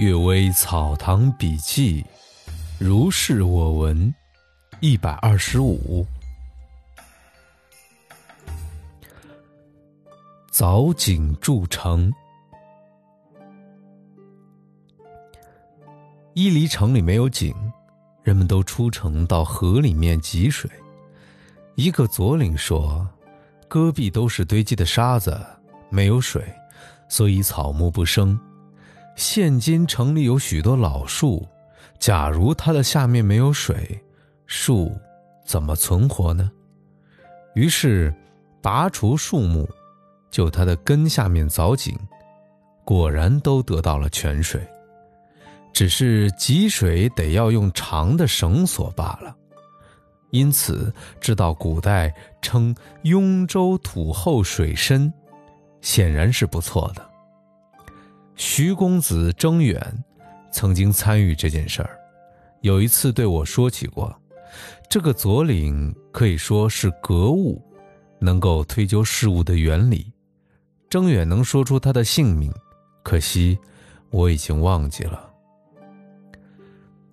阅微草堂笔记，如是我闻。一百二十五，藻井筑城。伊犁城里没有井，人们都出城到河里面汲水。一个左领说：“戈壁都是堆积的沙子，没有水，所以草木不生。现今城里有许多老树，假如它的下面没有水。”树怎么存活呢？于是拔除树木，就它的根下面凿井，果然都得到了泉水。只是汲水得要用长的绳索罢了。因此，知道古代称雍州土厚水深，显然是不错的。徐公子征远曾经参与这件事儿，有一次对我说起过。这个左领可以说是格物，能够推究事物的原理。征远能说出他的姓名，可惜我已经忘记了。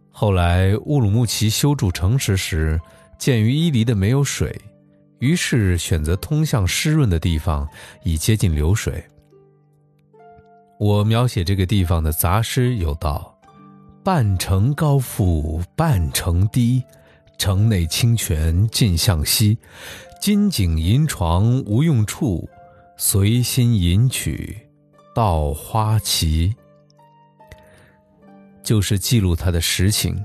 后来乌鲁木齐修筑城池时，鉴于伊犁的没有水，于是选择通向湿润的地方，以接近流水。我描写这个地方的杂诗有道：“半城高阜半城低。”城内清泉尽向西，金井银床无用处，随心吟曲，稻花齐。就是记录他的实情。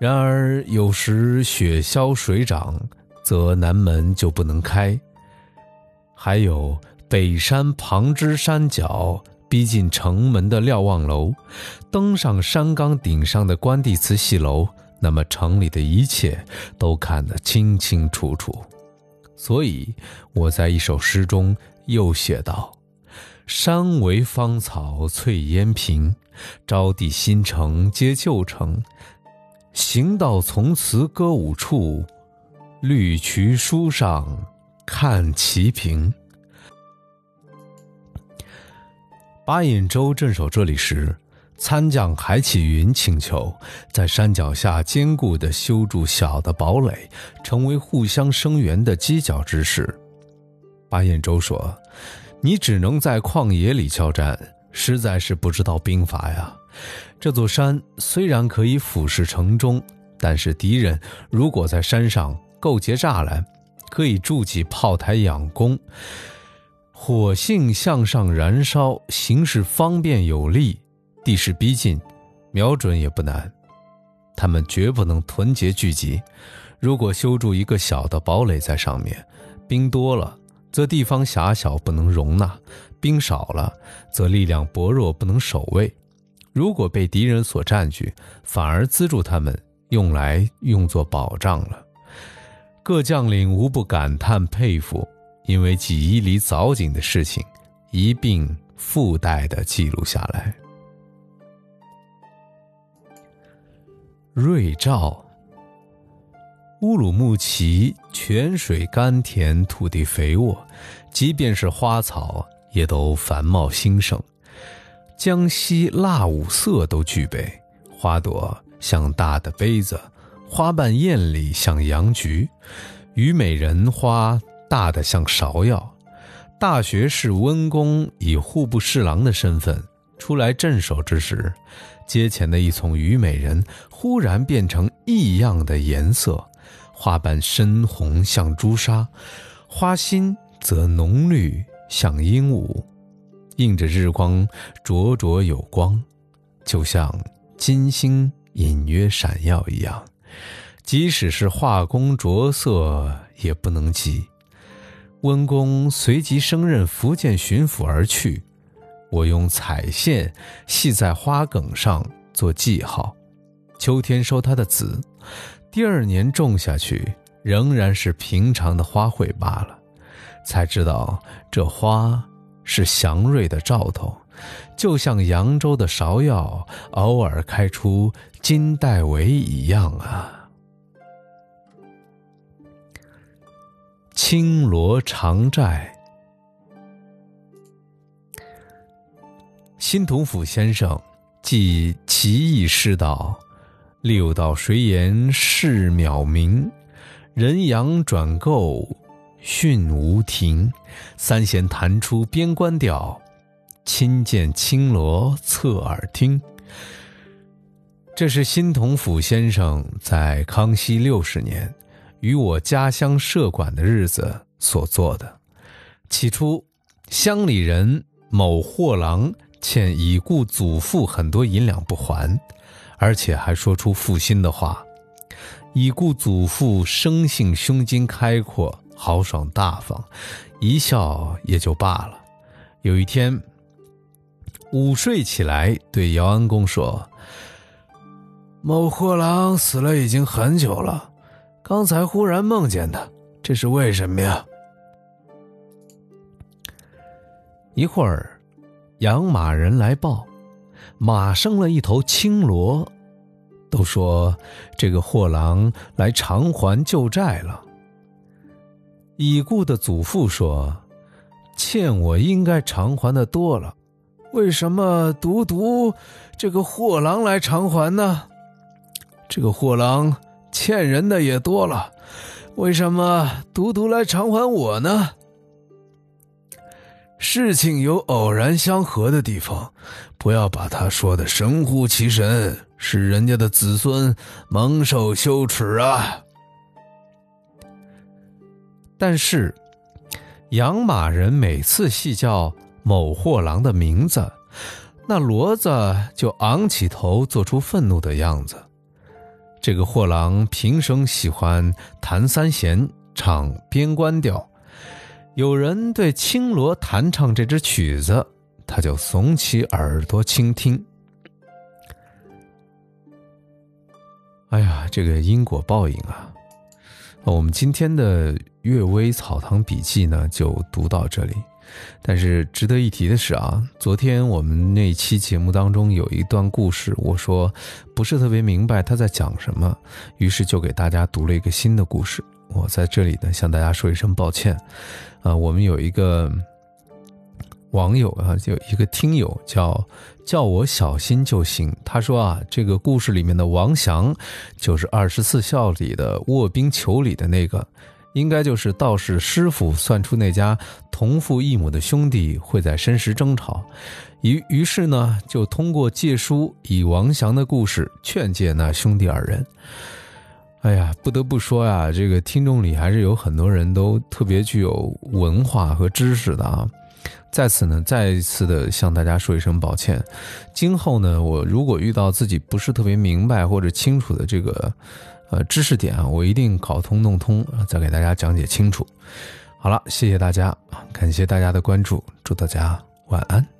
然而有时雪消水涨，则南门就不能开。还有北山旁支山脚，逼近城门的瞭望楼，登上山岗顶上的关帝祠戏楼。那么城里的一切都看得清清楚楚，所以我在一首诗中又写道：“山为芳草翠烟屏，招娣新城接旧城。行到从此歌舞处，绿渠书上看齐平。”巴彦州镇守这里时。参将海启云请求在山脚下坚固地修筑小的堡垒，成为互相声援的犄角之势。巴彦州说：“你只能在旷野里交战，实在是不知道兵法呀。这座山虽然可以俯视城中，但是敌人如果在山上构结栅栏，可以筑起炮台养攻，火性向上燃烧，形势方便有力。”地势逼近，瞄准也不难。他们绝不能团结聚集。如果修筑一个小的堡垒在上面，兵多了，则地方狭小不能容纳；兵少了，则力量薄弱不能守卫。如果被敌人所占据，反而资助他们用来用作保障了。各将领无不感叹佩服，因为几伊犁凿井的事情一并附带的记录下来。瑞兆。乌鲁木齐泉水甘甜，土地肥沃，即便是花草也都繁茂兴盛。江西腊五色都具备，花朵像大的杯子，花瓣艳丽像洋菊，虞美人花大的像芍药。大学士温公以户部侍郎的身份出来镇守之时。街前的一丛虞美人忽然变成异样的颜色，花瓣深红像朱砂，花心则浓绿像鹦鹉，映着日光灼灼有光，就像金星隐约闪耀一样。即使是画工着色也不能及。温公随即升任福建巡抚而去。我用彩线系在花梗上做记号，秋天收它的籽，第二年种下去仍然是平常的花卉罢了。才知道这花是祥瑞的兆头，就像扬州的芍药偶尔开出金带尾一样啊。青罗长寨。新同甫先生记奇异诗道：“六道谁言事渺明？人阳转构训无停。三弦弹出边关调，亲见青罗侧耳听。”这是新同甫先生在康熙六十年与我家乡社馆的日子所做的。起初，乡里人某货郎。欠已故祖父很多银两不还，而且还说出负心的话。已故祖父生性胸襟开阔、豪爽大方，一笑也就罢了。有一天，午睡起来，对姚安公说：“某货郎死了已经很久了，刚才忽然梦见他，这是为什么呀？”一会儿。养马人来报，马生了一头青骡，都说这个货郎来偿还旧债了。已故的祖父说：“欠我应该偿还的多了，为什么独独这个货郎来偿还呢？这个货郎欠人的也多了，为什么独独来偿还我呢？”事情有偶然相合的地方，不要把他说的神乎其神，使人家的子孙蒙受羞耻啊！但是，养马人每次细叫某货郎的名字，那骡子就昂起头，做出愤怒的样子。这个货郎平生喜欢弹三弦，唱边关调。有人对青罗弹唱这支曲子，他就耸起耳朵倾听。哎呀，这个因果报应啊！我们今天的《阅微草堂笔记》呢，就读到这里。但是值得一提的是啊，昨天我们那期节目当中有一段故事，我说不是特别明白他在讲什么，于是就给大家读了一个新的故事。我在这里呢，向大家说一声抱歉，啊，我们有一个网友啊，就一个听友叫叫我小心就行。他说啊，这个故事里面的王祥，就是二十四孝里的卧冰求鲤的那个，应该就是道士师傅算出那家同父异母的兄弟会在申时争吵，于于是呢，就通过借书以王祥的故事劝诫那兄弟二人。哎呀，不得不说呀，这个听众里还是有很多人都特别具有文化和知识的啊。在此呢，再一次的向大家说一声抱歉。今后呢，我如果遇到自己不是特别明白或者清楚的这个呃知识点啊，我一定搞通弄通，再给大家讲解清楚。好了，谢谢大家，感谢大家的关注，祝大家晚安。